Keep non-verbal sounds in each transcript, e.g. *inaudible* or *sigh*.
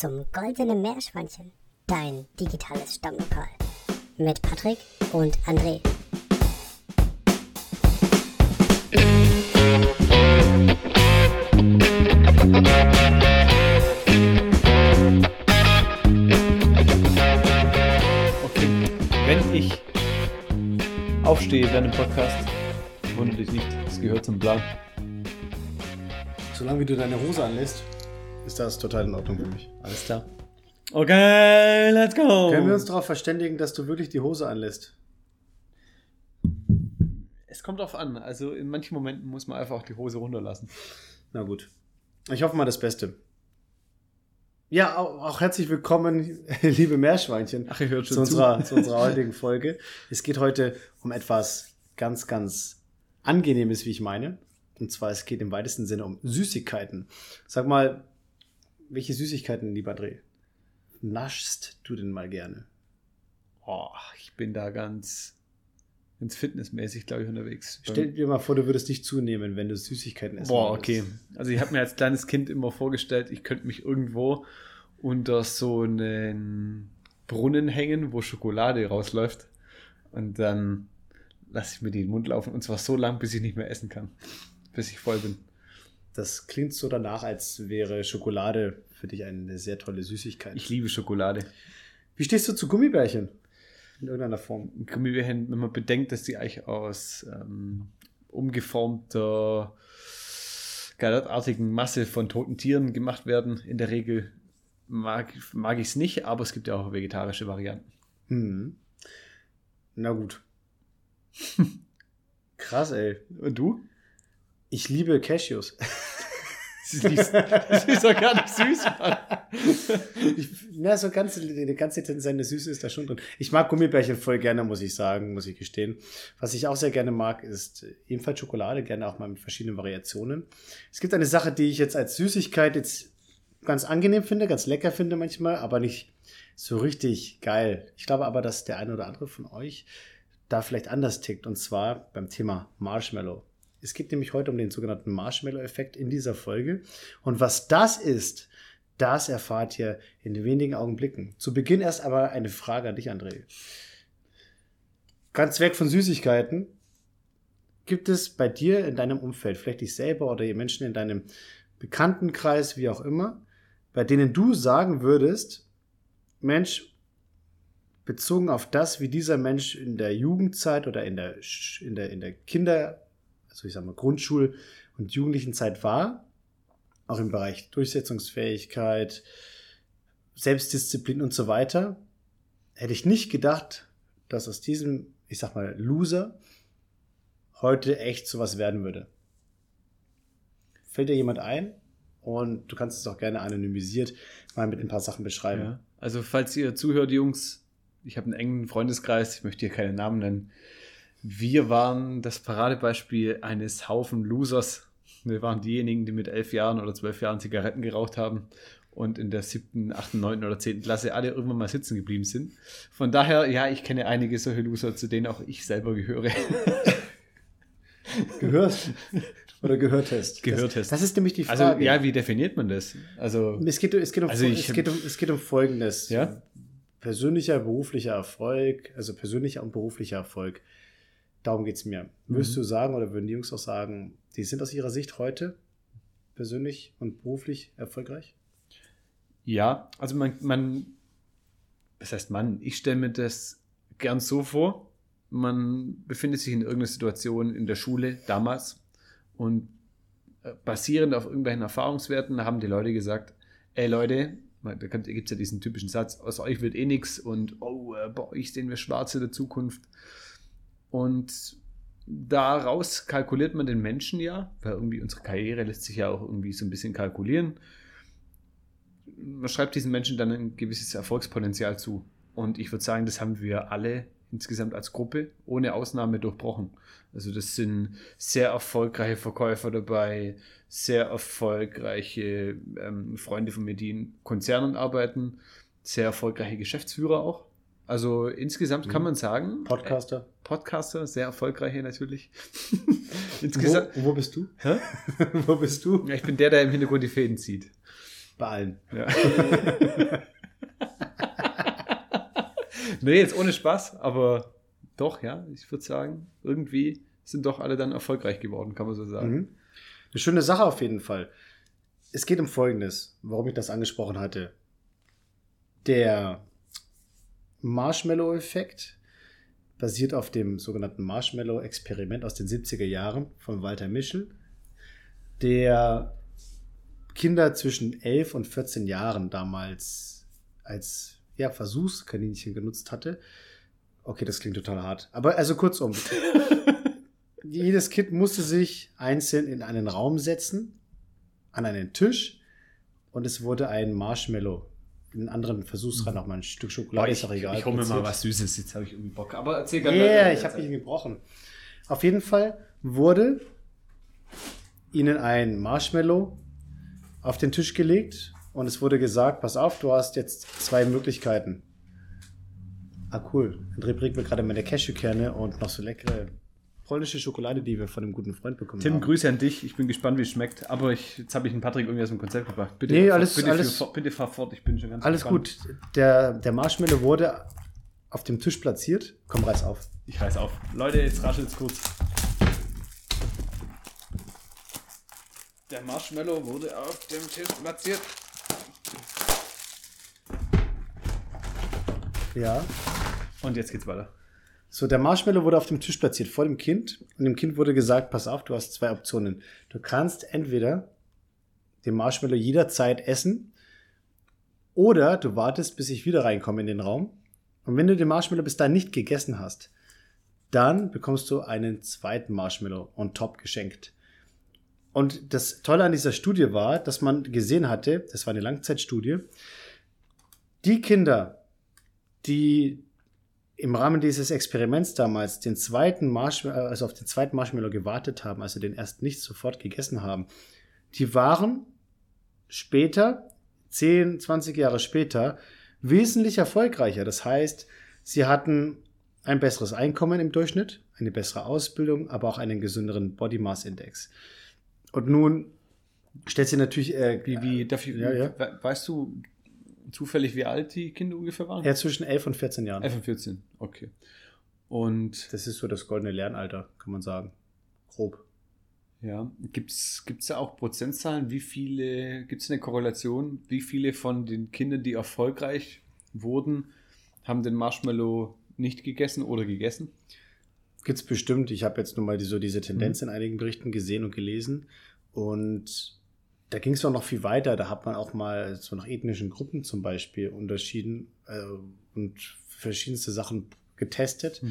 zum Goldenen Meerschweinchen, dein digitales Stammlokal. Mit Patrick und André. Okay, wenn ich aufstehe während dem Podcast, wundert dich nicht, es gehört zum Plan. Solange wie du deine Hose anlässt, ist das total in Ordnung für mich. Alles klar. Okay, let's go. Können wir uns darauf verständigen, dass du wirklich die Hose anlässt? Es kommt drauf an. Also in manchen Momenten muss man einfach auch die Hose runterlassen. Na gut. Ich hoffe mal das Beste. Ja, auch, auch herzlich willkommen, *laughs* liebe Meerschweinchen, Ach, ihr hört zu schon zu. unserer, zu unserer heutigen Folge. Es geht heute um etwas ganz, ganz Angenehmes, wie ich meine. Und zwar, es geht im weitesten Sinne um Süßigkeiten. Sag mal, welche Süßigkeiten, lieber Dreh, naschst du denn mal gerne? Oh, ich bin da ganz, ganz fitnessmäßig, glaube ich, unterwegs. Stell dir mal vor, du würdest dich zunehmen, wenn du Süßigkeiten essen Boah, würdest. okay. Also ich habe mir als kleines Kind immer vorgestellt, ich könnte mich irgendwo unter so einen Brunnen hängen, wo Schokolade rausläuft. Und dann lasse ich mir die in den Mund laufen. Und zwar so lang, bis ich nicht mehr essen kann. Bis ich voll bin. Das klingt so danach, als wäre Schokolade für dich eine sehr tolle Süßigkeit. Ich liebe Schokolade. Wie stehst du zu Gummibärchen? In irgendeiner Form. Gummibärchen, wenn man bedenkt, dass die eigentlich aus ähm, umgeformter, gallertartigen Masse von toten Tieren gemacht werden, in der Regel mag, mag ich es nicht, aber es gibt ja auch vegetarische Varianten. Hm. Na gut. *laughs* Krass, ey. Und du? Ich liebe Cashews. *laughs* Ist, das ist doch gar nicht süß, Mann. Ich, na, so ganz, eine ganze seine Süße ist da schon drin. Ich mag Gummibärchen voll gerne, muss ich sagen, muss ich gestehen. Was ich auch sehr gerne mag, ist ebenfalls Schokolade, gerne auch mal mit verschiedenen Variationen. Es gibt eine Sache, die ich jetzt als Süßigkeit jetzt ganz angenehm finde, ganz lecker finde manchmal, aber nicht so richtig geil. Ich glaube aber, dass der eine oder andere von euch da vielleicht anders tickt, und zwar beim Thema Marshmallow. Es geht nämlich heute um den sogenannten Marshmallow-Effekt in dieser Folge. Und was das ist, das erfahrt ihr in wenigen Augenblicken. Zu Beginn erst aber eine Frage an dich, André. Ganz weg von Süßigkeiten. Gibt es bei dir in deinem Umfeld, vielleicht dich selber oder Menschen in deinem Bekanntenkreis, wie auch immer, bei denen du sagen würdest, Mensch, bezogen auf das, wie dieser Mensch in der Jugendzeit oder in der, in der, in der Kinder, also ich sag mal Grundschul- und Jugendlichen-Zeit war, auch im Bereich Durchsetzungsfähigkeit, Selbstdisziplin und so weiter, hätte ich nicht gedacht, dass aus diesem, ich sag mal, Loser heute echt sowas werden würde. Fällt dir jemand ein? Und du kannst es auch gerne anonymisiert mal mit ein paar Sachen beschreiben. Ja. Also, falls ihr zuhört, Jungs, ich habe einen engen Freundeskreis, ich möchte hier keine Namen nennen. Wir waren das Paradebeispiel eines Haufen Losers. Wir waren diejenigen, die mit elf Jahren oder zwölf Jahren Zigaretten geraucht haben und in der siebten, achten, neunten oder zehnten Klasse alle irgendwann mal sitzen geblieben sind. Von daher, ja, ich kenne einige solche Loser, zu denen auch ich selber gehöre. *laughs* Gehört oder gehörtest? Gehörtest. Das, das ist nämlich die Also, Frage. ja, wie definiert man das? Also, Es geht, es, geht um, Also ich- es, geht um, es geht um Folgendes. Ja? Persönlicher, beruflicher Erfolg, also persönlicher und beruflicher Erfolg. Darum geht's mir. Würdest Mhm. du sagen, oder würden die Jungs auch sagen, die sind aus ihrer Sicht heute persönlich und beruflich erfolgreich? Ja, also man, man, was heißt man, ich stelle mir das gern so vor, man befindet sich in irgendeiner Situation in der Schule damals und äh, basierend auf irgendwelchen Erfahrungswerten haben die Leute gesagt, ey Leute, da gibt es ja diesen typischen Satz, aus euch wird eh nichts und oh, äh, bei euch sehen wir schwarz in der Zukunft. Und daraus kalkuliert man den Menschen ja, weil irgendwie unsere Karriere lässt sich ja auch irgendwie so ein bisschen kalkulieren man schreibt diesen Menschen dann ein gewisses Erfolgspotenzial zu. Und ich würde sagen, das haben wir alle insgesamt als Gruppe ohne Ausnahme durchbrochen. Also das sind sehr erfolgreiche Verkäufer dabei, sehr erfolgreiche ähm, Freunde von mir, die in Konzernen arbeiten, sehr erfolgreiche Geschäftsführer auch. Also insgesamt kann Mhm. man sagen, Podcaster. äh, Podcaster, sehr erfolgreiche natürlich. *laughs* Wo, insgesamt, wo bist du? Hä? *laughs* wo bist du? ja, ich bin der, der im Hintergrund die Fäden zieht. Bei allen. Ja. *laughs* nee, jetzt ohne Spaß, aber doch, ja, ich würde sagen, irgendwie sind doch alle dann erfolgreich geworden, kann man so sagen. Mhm. Eine schöne Sache auf jeden Fall. Es geht um Folgendes, warum ich das angesprochen hatte. Der Marshmallow-Effekt basiert auf dem sogenannten Marshmallow-Experiment aus den 70er Jahren von Walter Mischel, der Kinder zwischen 11 und 14 Jahren damals als ja, Versuchskaninchen genutzt hatte. Okay, das klingt total hart. Aber also kurzum. *laughs* jedes Kind musste sich einzeln in einen Raum setzen, an einen Tisch und es wurde ein Marshmallow. In anderen Versuchsreihen auch mal ein Stück Schokolade, Boah, ist auch egal. Ich hole mir mal was Süßes, jetzt habe ich irgendwie Bock. Aber erzähl Ja, gerne. yeah, ich habe mich gebrochen. Auf jeden Fall wurde ihnen ein Marshmallow auf den Tisch gelegt und es wurde gesagt, pass auf, du hast jetzt zwei Möglichkeiten. Ah, cool. André bringt mir gerade meine Cashewkerne und noch so leckere polnische Schokolade, die wir von einem guten Freund bekommen Tim, haben. Grüße an dich. Ich bin gespannt, wie es schmeckt. Aber ich, jetzt habe ich den Patrick irgendwie aus dem Konzept gebracht. Bitte, Nee, alles- bitte, alles- Für, bitte fahr fort. Ich bin schon ganz Alles gespannt. gut. Der, der Marshmallow wurde auf dem Tisch platziert. Komm, reiß auf. Ich reiß auf. Leute, jetzt raschelt's kurz. Der Marshmallow wurde auf dem Tisch platziert. Ja. Und jetzt geht's weiter. So, der Marshmallow wurde auf dem Tisch platziert vor dem Kind und dem Kind wurde gesagt, pass auf, du hast zwei Optionen. Du kannst entweder den Marshmallow jederzeit essen oder du wartest, bis ich wieder reinkomme in den Raum. Und wenn du den Marshmallow bis dahin nicht gegessen hast, dann bekommst du einen zweiten Marshmallow on top geschenkt. Und das Tolle an dieser Studie war, dass man gesehen hatte, das war eine Langzeitstudie, die Kinder, die im Rahmen dieses Experiments damals den zweiten Marshmallow, also auf den zweiten Marshmallow gewartet haben, also den erst nicht sofort gegessen haben, die waren später, 10, 20 Jahre später, wesentlich erfolgreicher. Das heißt, sie hatten ein besseres Einkommen im Durchschnitt, eine bessere Ausbildung, aber auch einen gesünderen Body Mass Index. Und nun stellt sie natürlich, äh, Wie, wie, darf ich, Ja, ja. we- weißt du zufällig, wie alt die Kinder ungefähr waren? ja, zwischen 11 und 14 Jahren. 11 und 14, okay. Und Das ist so das goldene Lernalter, kann man sagen. Grob. ja, gibt es da auch Prozentzahlen? Wie viele, gibt es eine Korrelation? Wie viele von den Kindern, die erfolgreich wurden, haben den Marshmallow nicht gegessen oder gegessen? Gibt's bestimmt. Ich habe jetzt nur mal die, so diese Tendenz in einigen Berichten gesehen und gelesen. Und da ging es noch viel weiter. Da hat man auch mal so nach ethnischen Gruppen zum Beispiel unterschieden äh, und verschiedenste Sachen getestet.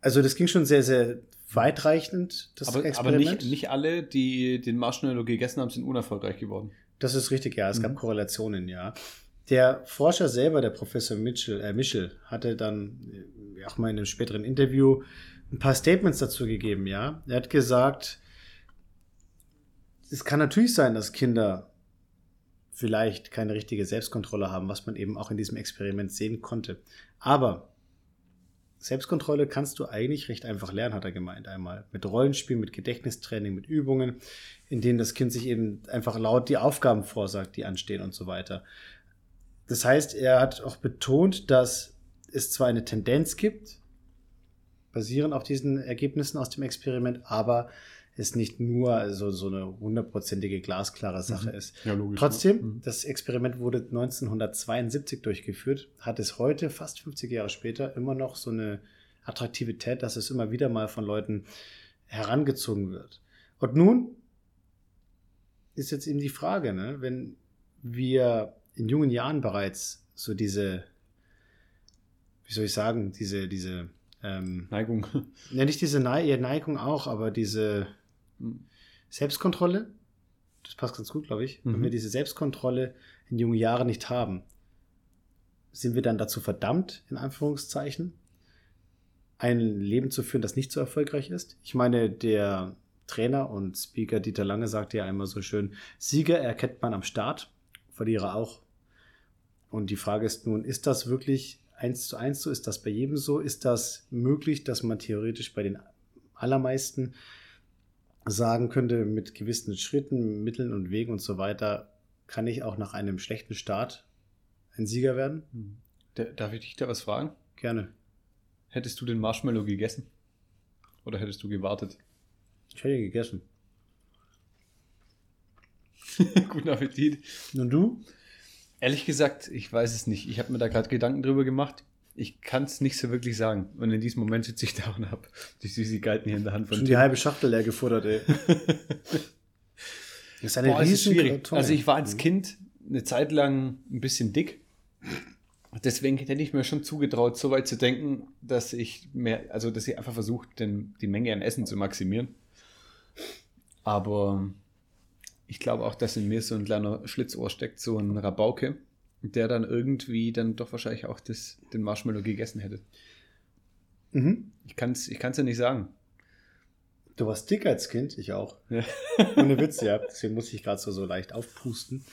Also das ging schon sehr, sehr weitreichend, das Aber, aber Experiment. nicht, nicht alle, die den Marshmallow gegessen haben, sind unerfolgreich geworden. Das ist richtig, ja. Es Mhm. gab Korrelationen, ja. Der Forscher selber, der Professor Mitchell, äh, Michel, hatte dann äh, auch mal in einem späteren Interview ein paar Statements dazu gegeben, ja. Er hat gesagt, es kann natürlich sein, dass Kinder vielleicht keine richtige Selbstkontrolle haben, was man eben auch in diesem Experiment sehen konnte. Aber Selbstkontrolle kannst du eigentlich recht einfach lernen, hat er gemeint einmal. Mit Rollenspiel, mit Gedächtnistraining, mit Übungen, in denen das Kind sich eben einfach laut die Aufgaben vorsagt, die anstehen und so weiter. Das heißt, er hat auch betont, dass es zwar eine Tendenz gibt, basierend auf diesen Ergebnissen aus dem Experiment, aber es nicht nur so, so eine hundertprozentige glasklare Sache ist. Ja, logisch. Trotzdem, ne? das Experiment wurde 1972 durchgeführt, hat es heute, fast 50 Jahre später, immer noch so eine Attraktivität, dass es immer wieder mal von Leuten herangezogen wird. Und nun ist jetzt eben die Frage, ne, wenn wir in jungen Jahren bereits so diese, wie soll ich sagen, diese, diese, ähm, Neigung. ja, nicht diese Ne Neigung auch, aber diese Selbstkontrolle, das passt ganz gut, glaube ich. Wenn Mhm. wir diese Selbstkontrolle in jungen Jahren nicht haben, sind wir dann dazu verdammt, in Anführungszeichen, ein Leben zu führen, das nicht so erfolgreich ist? Ich meine, der Trainer und Speaker Dieter Lange sagte ja einmal so schön, Sieger erkennt man am Start, Verlierer auch. Und die Frage ist nun, ist das wirklich eins zu eins so? Ist das bei jedem so? Ist das möglich, dass man theoretisch bei den allermeisten sagen könnte, mit gewissen Schritten, Mitteln und Wegen und so weiter, kann ich auch nach einem schlechten Start ein Sieger werden? Darf ich dich da was fragen? Gerne. Hättest du den Marshmallow gegessen? Oder hättest du gewartet? Ich hätte ihn gegessen. *laughs* Guten Appetit. Und du? Ehrlich gesagt, ich weiß es nicht. Ich habe mir da gerade Gedanken drüber gemacht. Ich kann es nicht so wirklich sagen. Und in diesem Moment sitze ich da und habe die Süßigkeiten hier in der Hand von Schon Tim. die halbe Schachtel leer gefuttert, ey. *laughs* Das ist eine Boah, ist riesen. Also ich war als Kind eine Zeit lang ein bisschen dick. Deswegen hätte ich mir schon zugetraut, so weit zu denken, dass ich mehr, also dass ich einfach versuche, den, die Menge an Essen zu maximieren. Aber ich glaube auch, dass in mir so ein kleiner Schlitzohr steckt, so ein Rabauke, der dann irgendwie dann doch wahrscheinlich auch das, den Marshmallow gegessen hätte. Mhm. Ich kann es ich kann's ja nicht sagen. Du warst dick als Kind, ich auch. Ja. *laughs* Ohne Witz, ja. Deswegen muss ich gerade so, so leicht aufpusten.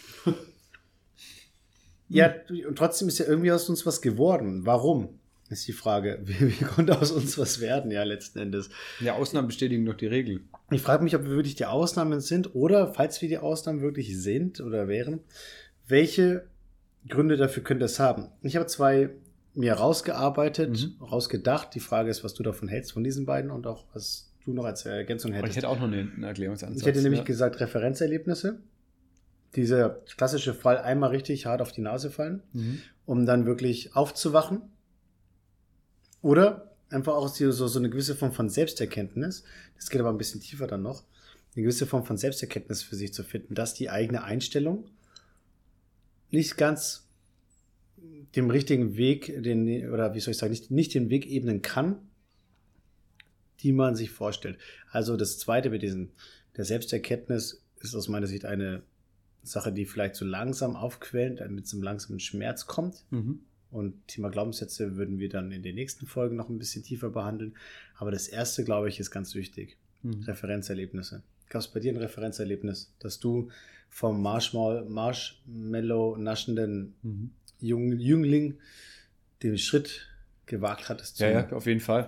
Ja, und trotzdem ist ja irgendwie aus uns was geworden. Warum? Ist die Frage. *laughs* Wie, wie konnte aus uns was werden, ja, letzten Endes? Ja, Ausnahmen bestätigen doch die Regel. Ich frage mich, ob wir wirklich die Ausnahmen sind oder, falls wir die Ausnahmen wirklich sind oder wären, welche Gründe dafür könnte es haben? Ich habe zwei mir rausgearbeitet, Mhm. rausgedacht. Die Frage ist, was du davon hältst von diesen beiden und auch, was du noch als Ergänzung Aber ich hättest. hätte auch noch einen Erklärungsansatz. Ich hätte nämlich ja. gesagt Referenzerlebnisse. Dieser klassische Fall einmal richtig hart auf die Nase fallen, Mhm. um dann wirklich aufzuwachen. Oder einfach auch so so eine gewisse Form von Selbsterkenntnis. Das geht aber ein bisschen tiefer dann noch. Eine gewisse Form von Selbsterkenntnis für sich zu finden, dass die eigene Einstellung nicht ganz dem richtigen Weg, den, oder wie soll ich sagen, nicht, nicht den Weg ebnen kann, die man sich vorstellt. Also das zweite mit diesen, der Selbsterkenntnis ist aus meiner Sicht eine Sache, die vielleicht so langsam aufquellend, äh, mit so einem langsamen Schmerz kommt. Mhm. Und Thema Glaubenssätze würden wir dann in den nächsten Folgen noch ein bisschen tiefer behandeln. Aber das erste, glaube ich, ist ganz wichtig. Mhm. Referenzerlebnisse. Gab es bei dir ein Referenzerlebnis, dass du vom Marshmallow, Marshmallow naschenden Mhm. Jung, Jüngling den Schritt gewagt hattest Ja, ja, auf jeden Fall.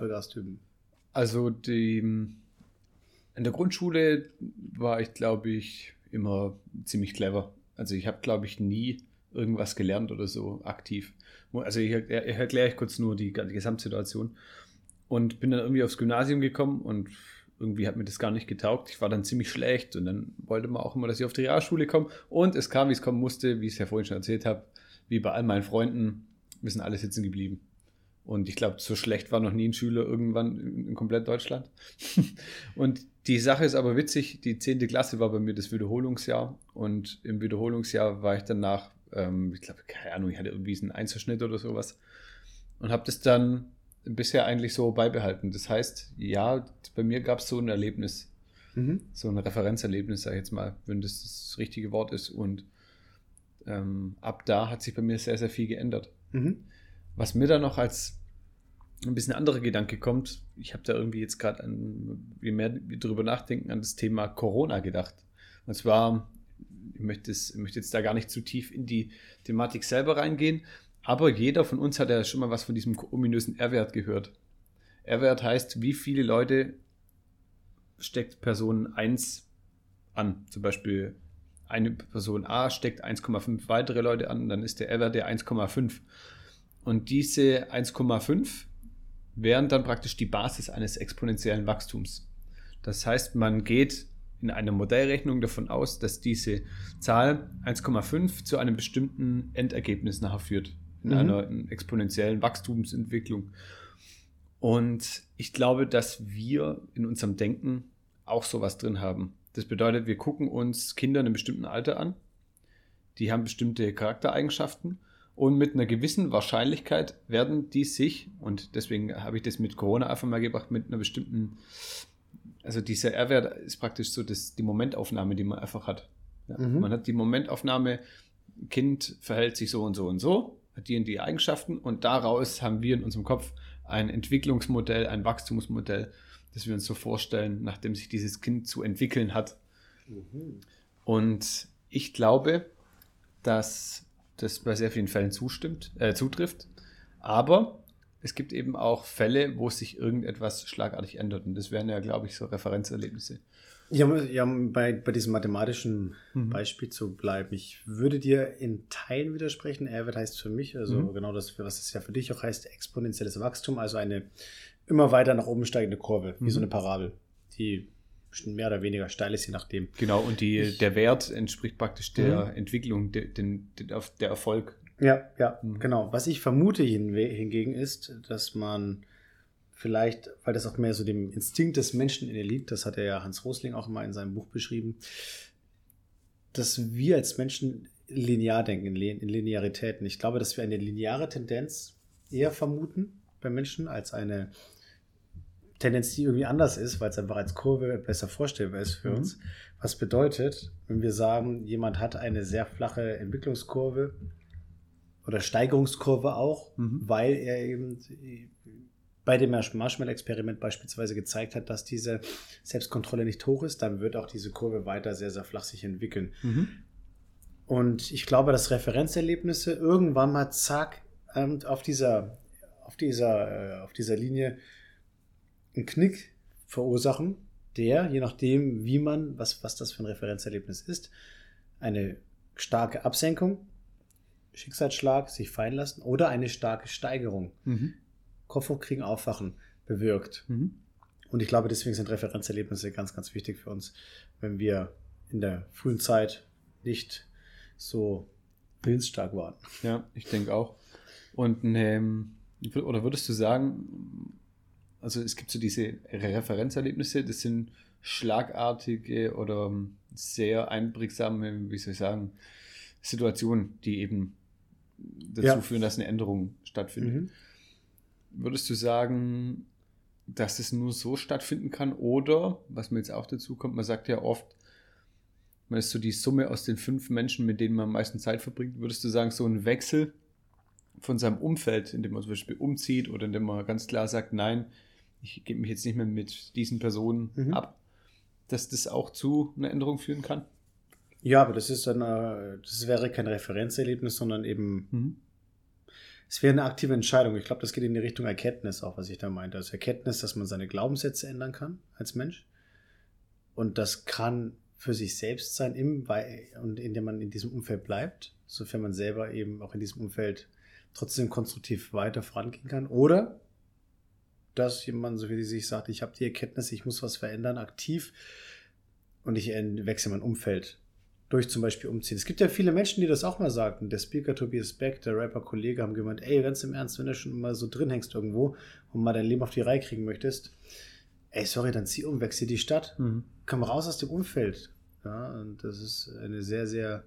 Also die, in der Grundschule war ich, glaube ich, immer ziemlich clever. Also ich habe, glaube ich, nie irgendwas gelernt oder so aktiv. Also ich, ich erkläre ich kurz nur die, die Gesamtsituation. Und bin dann irgendwie aufs Gymnasium gekommen und irgendwie hat mir das gar nicht getaugt. Ich war dann ziemlich schlecht und dann wollte man auch immer, dass ich auf die Realschule komme. Und es kam, wie es kommen musste, wie ich es ja vorhin schon erzählt habe, wie bei all meinen Freunden, wir sind alle sitzen geblieben. Und ich glaube, so schlecht war noch nie ein Schüler irgendwann in, komplett Deutschland. *laughs* und die Sache ist aber witzig, die 10. Klasse war bei mir das Wiederholungsjahr und im Wiederholungsjahr war ich danach, ähm, ich glaube, keine Ahnung, ich hatte irgendwie einen Einzelschnitt oder sowas und habe das dann bisher eigentlich so beibehalten. Das heißt, ja, bei mir gab es so ein Erlebnis, Mhm. so ein Referenzerlebnis, sag ich jetzt mal, wenn das das richtige Wort ist. Und ähm, ab da hat sich bei mir sehr, sehr viel geändert. Mhm. Was mir da noch als ein bisschen anderer Gedanke kommt, ich habe da irgendwie jetzt gerade je mehr wir drüber nachdenken, an das Thema Corona gedacht. Und zwar, ich möchte, es, ich möchte jetzt da gar nicht zu tief in die Thematik selber reingehen, aber jeder von uns hat ja schon mal was von diesem ominösen R-Wert gehört. R-Wert heißt, wie viele Leute steckt Person 1 an. Zum Beispiel eine Person A steckt 1,5 weitere Leute an, dann ist der R-Wert der 1,5. Und diese 1,5 wären dann praktisch die Basis eines exponentiellen Wachstums. Das heißt, man geht in einer Modellrechnung davon aus, dass diese Zahl 1,5 zu einem bestimmten Endergebnis nachher führt. In Mhm. einer exponentiellen Wachstumsentwicklung. Und ich glaube, dass wir in unserem Denken auch sowas drin haben. Das bedeutet, wir gucken uns Kinder in einem bestimmten Alter an. Die haben bestimmte Charaktereigenschaften und mit einer gewissen Wahrscheinlichkeit werden die sich, und deswegen habe ich das mit Corona einfach mal gebracht, mit einer bestimmten, also dieser R-Wert ist praktisch so das, die Momentaufnahme, die man einfach hat. Ja, Mhm. Man hat die Momentaufnahme, Kind verhält sich so und so und so, hat die und die Eigenschaften und daraus haben wir in unserem Kopf ein Entwicklungsmodell, ein Wachstumsmodell, das wir uns so vorstellen, nachdem sich dieses Kind zu entwickeln hat. Mhm. Und ich glaube, dass das bei sehr vielen Fällen zustimmt, äh, zutrifft. Aber es gibt eben auch Fälle, wo sich irgendetwas schlagartig ändert. Und das wären ja, glaube ich, so Referenzerlebnisse. Ja, ja bei, bei diesem mathematischen Mhm. Beispiel zu bleiben. Ich würde dir in Teilen widersprechen. Airwert heißt für mich, also Mhm. genau das, was es ja für dich auch heißt, exponentielles Wachstum, also eine immer weiter nach oben steigende Kurve, wie Mhm. so eine Parabel, die mehr oder weniger steil ist, je nachdem. Genau, und die, Ich- der Wert entspricht praktisch der Mhm. Entwicklung, der, den, der Erfolg. Ja, ja, Mhm. genau. Was ich vermute hingegen ist, dass man vielleicht, weil das auch mehr so dem Instinkt des Menschen in dir liegt, das hat er ja Hans Rosling auch mal in seinem Buch beschrieben, dass wir als Menschen linear denken, in Linearitäten. Ich glaube, dass wir eine lineare Tendenz eher vermuten bei Menschen als eine Tendenz, die irgendwie anders ist, weil es einfach als Kurve besser vorstellbar ist für Mhm. uns. Was bedeutet, wenn wir sagen, jemand hat eine sehr flache Entwicklungskurve oder Steigerungskurve auch, Mhm. weil er eben bei dem Marshmallow-Experiment beispielsweise gezeigt hat, dass diese Selbstkontrolle nicht hoch ist, dann wird auch diese Kurve weiter sehr, sehr flach sich entwickeln. Mhm. Und ich glaube, dass Referenzerlebnisse irgendwann mal zack ähm, auf dieser, auf dieser, äh, auf dieser Linie einen Knick verursachen, der, je nachdem, wie man, was, was das für ein Referenzerlebnis ist, eine starke Absenkung, Schicksalsschlag, sich fallen lassen oder eine starke Steigerung, Mhm. Kopf hochkriegen, aufwachen, bewirkt. Mhm. Und ich glaube, deswegen sind Referenzerlebnisse ganz, ganz wichtig für uns, wenn wir in der frühen Zeit nicht so willensstark waren. Ja, ich denke auch. Und ähm, oder würdest du sagen, also es gibt so diese Referenzerlebnisse, das sind schlagartige oder sehr einprägsame, wie soll ich sagen, Situationen, die eben dazu Ja. führen, dass eine Änderung stattfindet. Mhm. Würdest du sagen, dass es nur so stattfinden kann? Oder, was mir jetzt auch dazu kommt, man sagt ja oft, man ist so die Summe aus den fünf Menschen, mit denen man am meisten Zeit verbringt. Würdest du sagen, so ein Wechsel von seinem Umfeld, indem man zum Beispiel umzieht oder indem man ganz klar sagt, nein, ich gebe mich jetzt nicht mehr mit diesen Personen Mhm. ab, dass das auch zu einer Änderung führen kann? Ja, aber das ist dann, äh, das wäre kein Referenzerlebnis, sondern eben, Mhm. Es wäre eine aktive Entscheidung. Ich glaube, das geht in die Richtung Erkenntnis auch, was ich da meinte. Also Erkenntnis, dass man seine Glaubenssätze ändern kann als Mensch. Und das kann für sich selbst sein, im, und indem man in diesem Umfeld bleibt, sofern man selber eben auch in diesem Umfeld trotzdem konstruktiv weiter vorangehen kann. Oder dass jemand, so wie sie sich sagt, ich habe die Erkenntnis, ich muss was verändern, aktiv und ich wechsle mein Umfeld durch zum Beispiel umziehen. Es gibt ja viele Menschen, die das auch mal sagten. Der Speaker Tobias Beck, der Rapper-Kollege, haben gemeint, ey, ganz im Ernst, wenn du schon mal so drin hängst irgendwo und mal dein Leben auf die Reihe kriegen möchtest, ey, sorry, dann zieh um, wechsel die Stadt, Mhm. komm raus aus dem Umfeld. Ja, und das ist eine sehr, sehr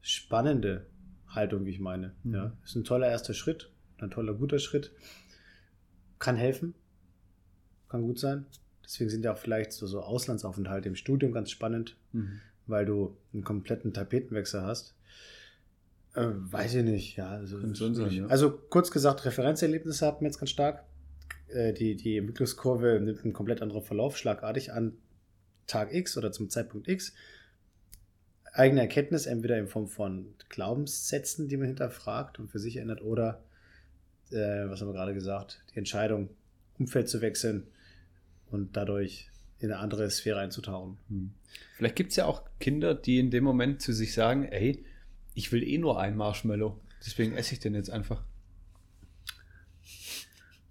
spannende Haltung, wie ich meine. Mhm. Ja, ist ein toller erster Schritt, ein toller, guter Schritt. Kann helfen, kann gut sein. Deswegen sind ja auch vielleicht so, so Auslandsaufenthalte im Studium ganz spannend, Mhm. Weil du einen kompletten Tapetenwechsel hast. Äh, weiß ich nicht, ja. Also, sein, ja. also kurz gesagt, Referenzerlebnisse hatten wir jetzt ganz stark. Äh, die, die Entwicklungskurve nimmt einen komplett anderen Verlauf, schlagartig an Tag X oder zum Zeitpunkt X. Eigene Erkenntnis, entweder in Form von Glaubenssätzen, die man hinterfragt und für sich ändert, oder, äh, was haben wir gerade gesagt, die Entscheidung, Umfeld zu wechseln und dadurch in eine andere Sphäre einzutauchen. Hm. Vielleicht gibt es ja auch Kinder, die in dem Moment zu sich sagen, ey, ich will eh nur ein Marshmallow, deswegen esse ich den jetzt einfach.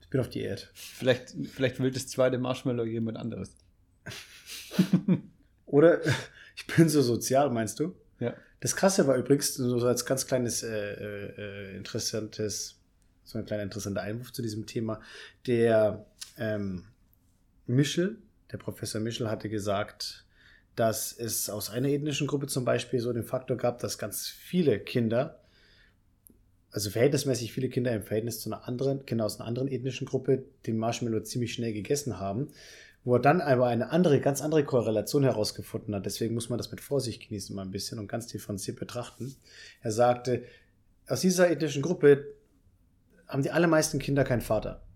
Ich bin auf Diät. Vielleicht, vielleicht will das zweite Marshmallow jemand anderes. *laughs* Oder ich bin so sozial, meinst du? Ja. Das Krasse war übrigens, so als ganz kleines, äh, äh, interessantes, so ein kleiner interessanter Einwurf zu diesem Thema, der ähm, Michel, der Professor Michel hatte gesagt, dass es aus einer ethnischen Gruppe zum Beispiel so den Faktor gab, dass ganz viele Kinder, also verhältnismäßig viele Kinder im Verhältnis zu einer anderen, Kinder aus einer anderen ethnischen Gruppe, den Marshmallow ziemlich schnell gegessen haben, wo er dann aber eine andere, ganz andere Korrelation herausgefunden hat. Deswegen muss man das mit Vorsicht genießen mal ein bisschen und ganz differenziert betrachten. Er sagte, aus dieser ethnischen Gruppe haben die allermeisten Kinder keinen Vater.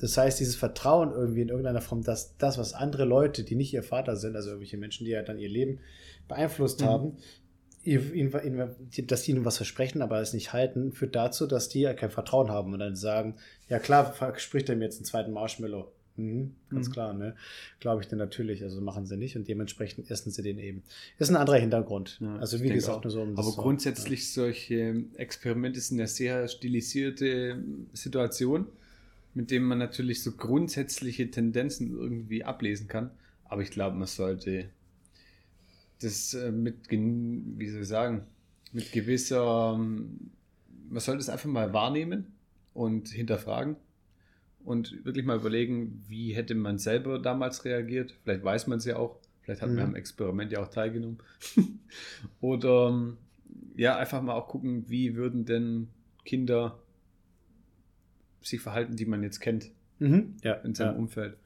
Das heißt, dieses Vertrauen irgendwie in irgendeiner Form, dass das, was andere Leute, die nicht ihr Vater sind, also irgendwelche Menschen, die ja dann ihr Leben beeinflusst Mhm. haben, dass die ihnen was versprechen, aber es nicht halten, führt dazu, dass die ja kein Vertrauen haben und dann sagen, ja klar, verspricht er mir jetzt einen zweiten Marshmallow. Mhm, ganz Mhm. klar, ne? Glaube ich dir natürlich. Also machen sie nicht und dementsprechend essen sie den eben. Ist ein anderer Hintergrund. Ja, also wie gesagt, auch. nur so um Aber so- grundsätzlich solche Experimente sind ja sehr stilisierte Situationen, mit denen man natürlich so grundsätzliche Tendenzen irgendwie ablesen kann. Aber ich glaube, man sollte das äh, mit, wie soll ich sagen, mit gewisser, ähm, man sollte es einfach mal wahrnehmen und hinterfragen und wirklich mal überlegen, wie hätte man selber damals reagiert. Vielleicht weiß man es ja auch, vielleicht hat man Mhm. am Experiment ja auch teilgenommen. *laughs* Oder ähm, ja, einfach mal auch gucken, wie würden denn Kinder sich verhalten, die man jetzt kennt Mhm, ja, in seinem ja. Umfeld.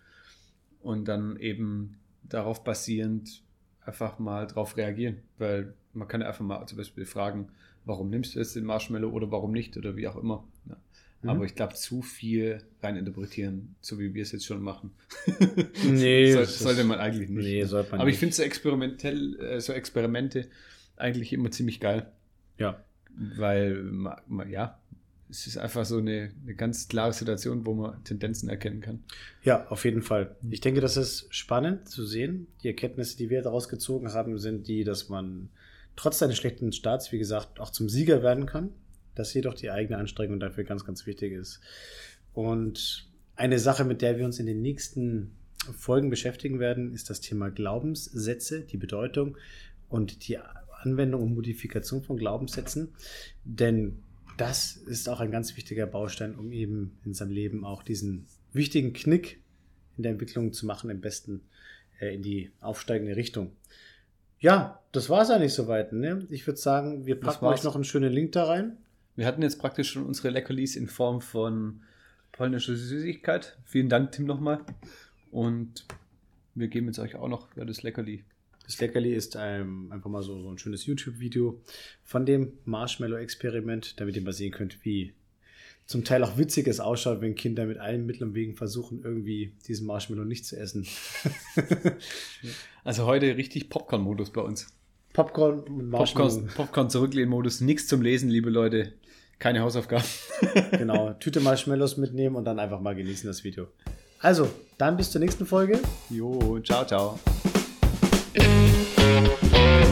Und dann eben darauf basierend einfach mal drauf reagieren. Weil man kann ja einfach mal zum Beispiel fragen, warum nimmst du jetzt den Marshmallow oder warum nicht oder wie auch immer. Ja. Mhm. Aber ich glaube, zu viel reininterpretieren, so wie wir es jetzt schon machen, *laughs* *laughs* Nee, ist- sollte man eigentlich nicht. Nee, sollte man Aber ich nicht. finde so experimentell, äh, so Experimente eigentlich immer ziemlich geil, Ja. weil ja, es ist einfach so eine, eine ganz klare Situation, wo man Tendenzen erkennen kann. Ja, auf jeden Fall. Ich denke, das ist spannend zu sehen. Die Erkenntnisse, die wir daraus gezogen haben, sind die, dass man trotz seines schlechten Starts, wie gesagt, auch zum Sieger werden kann. Dass jedoch die eigene Anstrengung dafür ganz, ganz wichtig ist. Und eine Sache, mit der wir uns in den nächsten Folgen beschäftigen werden, ist das Thema Glaubenssätze, die Bedeutung und die Anwendung und Modifikation von Glaubenssätzen. Denn das ist auch ein ganz wichtiger Baustein, um eben in seinem Leben auch diesen wichtigen Knick in der Entwicklung zu machen, am besten äh, in die aufsteigende Richtung. Ja, das war es eigentlich soweit. Ne? Ich würde sagen, wir packen euch noch einen schönen Link da rein. Wir hatten jetzt praktisch schon unsere Leckerlis in Form von polnischer Süßigkeit. Vielen Dank, Tim, nochmal. Und wir geben jetzt euch auch noch ja, das Leckerli. Das Leckerli ist ähm, einfach mal so, so ein schönes YouTube-Video von dem Marshmallow-Experiment, damit ihr mal sehen könnt, wie zum Teil auch witzig es ausschaut, wenn Kinder mit allen Mitteln und Wegen versuchen, irgendwie diesen Marshmallow nicht zu essen. *laughs* Also heute richtig Popcorn-Modus bei uns. Popcorn und Marshmallow. Popcorn, Popcorn Zurücklehnen-Modus. Nichts zum Lesen, liebe Leute. Keine Hausaufgaben. *laughs* Genau, Tüte Marshmallows mitnehmen und dann einfach mal genießen das Video. Also, dann bis zur nächsten Folge. Jo, ciao, ciao.